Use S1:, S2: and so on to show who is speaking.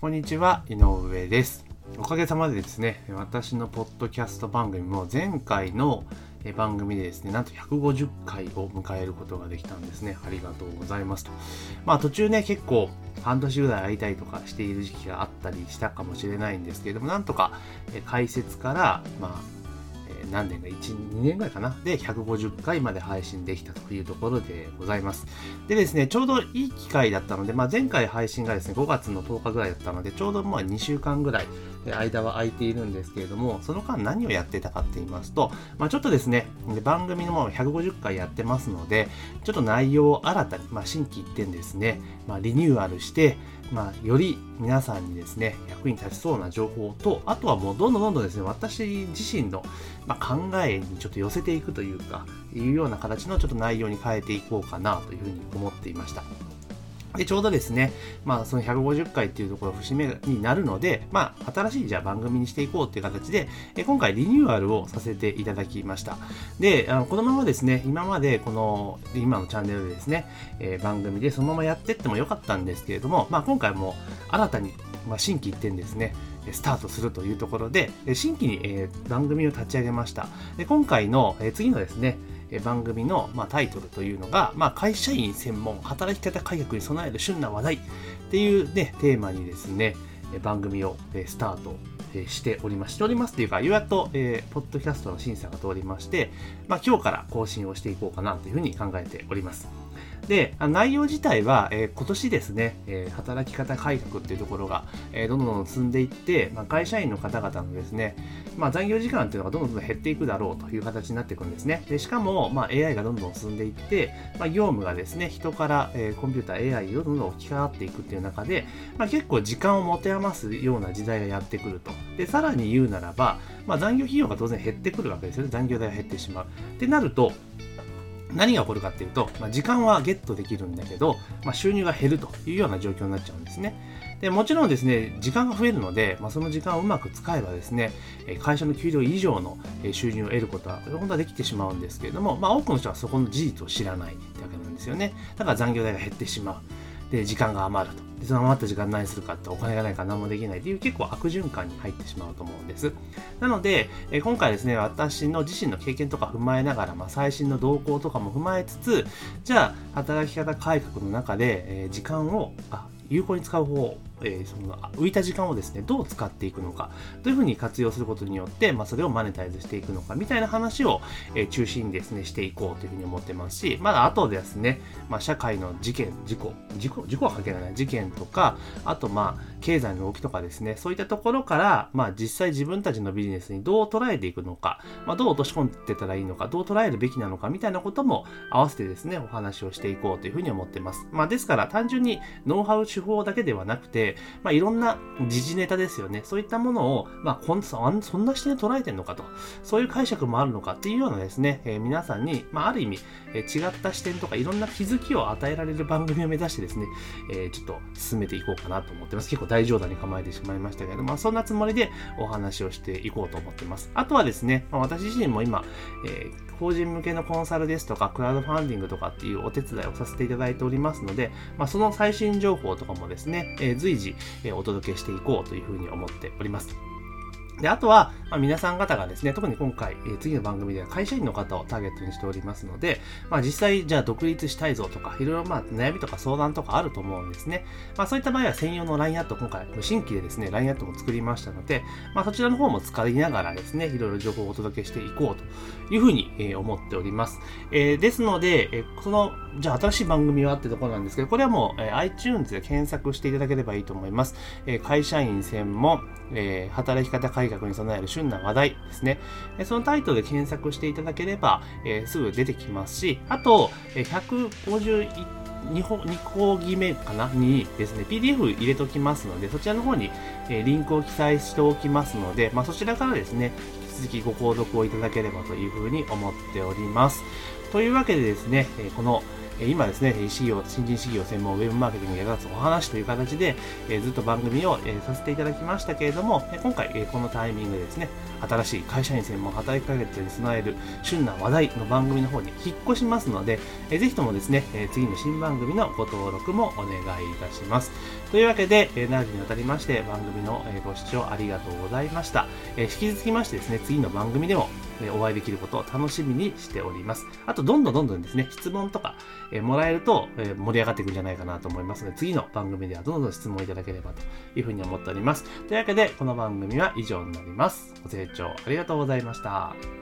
S1: こんにちは、井上です。おかげさまでですね、私のポッドキャスト番組も前回の番組でですね、なんと150回を迎えることができたんですね。ありがとうございますと。まあ途中ね、結構半年ぐらい会いたいとかしている時期があったりしたかもしれないんですけれども、なんとか解説から、まあ、何年か、1、2年ぐらいかな。で、150回まで配信できたというところでございます。でですね、ちょうどいい機会だったので、まあ、前回配信がですね、5月の10日ぐらいだったので、ちょうどまあ2週間ぐらい、間は空いているんですけれども、その間何をやってたかって言いますと、まあ、ちょっとですね、番組のもう150回やってますので、ちょっと内容を新たに、まあ、新規一点ですね、まあ、リニューアルして、まあ、より皆さんにですね、役に立ちそうな情報と、あとはもうどんどんどんどんですね、私自身の、ま、考えにちょっと寄せていくというか、いうような形のちょっと内容に変えていこうかなというふうに思っていました。で、ちょうどですね、まあ、その150回っていうところ節目になるので、まあ、新しいじゃあ番組にしていこうっていう形で、今回リニューアルをさせていただきました。で、あのこのままですね、今までこの、今のチャンネルでですね、えー、番組でそのままやってってもよかったんですけれども、まあ、今回も新たに、まあ、新規一点ですね、スタートするというところで、新規に、え、番組を立ち上げました。で今回の、え、次のですね、番組の、まあ、タイトルというのが、まあ、会社員専門働き方改革に備える旬な話題っていう、ね、テーマにですね番組をスタートしております。しておりますというかようやっと、えー、ポッドキャストの審査が通りまして、まあ、今日から更新をしていこうかなというふうに考えております。で内容自体は、えー、今年ですね、えー、働き方改革っていうところが、えー、どんどん進んでいって、まあ、会社員の方々のですね、まあ、残業時間っていうのがどんどん減っていくだろうという形になっていくんですね。でしかも、まあ、AI がどんどん進んでいって、まあ、業務がですね、人から、えー、コンピューター AI をどんどん置き換わっていくっていう中で、まあ、結構時間を持て余すような時代がやってくると。で、さらに言うならば、まあ、残業費用が当然減ってくるわけですよね。残業代が減ってしまう。ってなると、何が起こるかっていうと、まあ、時間はゲットできるんだけど、まあ、収入が減るというような状況になっちゃうんですね。でもちろんですね、時間が増えるので、まあ、その時間をうまく使えばですね、会社の給料以上の収入を得ることは本当はできてしまうんですけれども、まあ、多くの人はそこの事実を知らないってわけなんですよね。だから残業代が減ってしまう。で、時間が余ると。でその余った時間何するかってお金がないから何もできないっていう結構悪循環に入ってしまうと思うんです。なので、え今回ですね、私の自身の経験とか踏まえながら、まあ、最新の動向とかも踏まえつつ、じゃあ、働き方改革の中で、え、時間を、あ、有効に使う方法、えー、その浮いた時間をですね、どう使っていくのか、どういうふうに活用することによって、まあ、それをマネタイズしていくのか、みたいな話を、えー、中心にですね、していこうというふうに思ってますし、まだ後でですね、まあ、社会の事件、事故、事故、事故は関係ない、事件とか、あとまあ、経済の動きとかですね、そういったところから、まあ、実際自分たちのビジネスにどう捉えていくのか、まあ、どう落とし込んでたらいいのか、どう捉えるべきなのか、みたいなことも合わせてですね、お話をしていこうというふうに思っています。まあ、ですから、単純にノウハウ手法だけではなくて、まあ、いろんな時事ネタですよね。そういったものを、まあ、こんそんな視点で捉えてるのかと、そういう解釈もあるのかっていうようなですね、えー、皆さんに、まあ、ある意味、えー、違った視点とかいろんな気づきを与えられる番組を目指してですね、えー、ちょっと進めていこうかなと思ってます。結構大冗談に構えてしまいましたけど、まあ、そんなつもりでお話をしていこうと思ってます。あとはですね、まあ、私自身も今、えー法人向けのコンサルですとか、クラウドファンディングとかっていうお手伝いをさせていただいておりますので、まあ、その最新情報とかもですね、えー、随時、えー、お届けしていこうというふうに思っております。で、あとは、まあ、皆さん方がですね、特に今回、えー、次の番組では会社員の方をターゲットにしておりますので、まあ、実際、じゃあ独立したいぞとか、いろいろまあ悩みとか相談とかあると思うんですね。まあ、そういった場合は専用の LINE アット、今回、新規でですね、LINE アットも作りましたので、まあ、そちらの方も使いながらですね、いろいろ情報をお届けしていこうというふうに、えー、思っております。えー、ですので、えー、その、じゃあ新しい番組はってところなんですけど、これはもう、えー、iTunes で検索していただければいいと思います。えー、会社員専門、えー、働き方改革に備える旬な話題ですね。そのタイトルで検索していただければ、えー、すぐ出てきますし、あと、え、151 2, 2講義目かな？にですね、PDF 入れておきますので、そちらの方に、え、リンクを記載しておきますので、まあ、そちらからですね、引き続きご購読をいただければというふうに思っております。というわけでですね、え、この今ですね、事業、新人事業専門ウェブマーケティング役立つお話という形で、ずっと番組を、させていただきましたけれども、今回、このタイミングでですね、新しい会社員専門働きかけてに備える旬な話題の番組の方に引っ越しますので、ぜひともですね、次の新番組のご登録もお願いいたします。というわけで、えー、長きにわたりまして番組の、え、ご視聴ありがとうございました。え、引き続きましてですね、次の番組でも、えお会いできることを楽しみにしております。あと、どんどんどんどんですね、質問とか、えもらえると、え盛り上がっていくんじゃないかなと思いますので、次の番組ではどんどん質問いただければというふうに思っております。というわけで、この番組は以上になります。ご清聴ありがとうございました。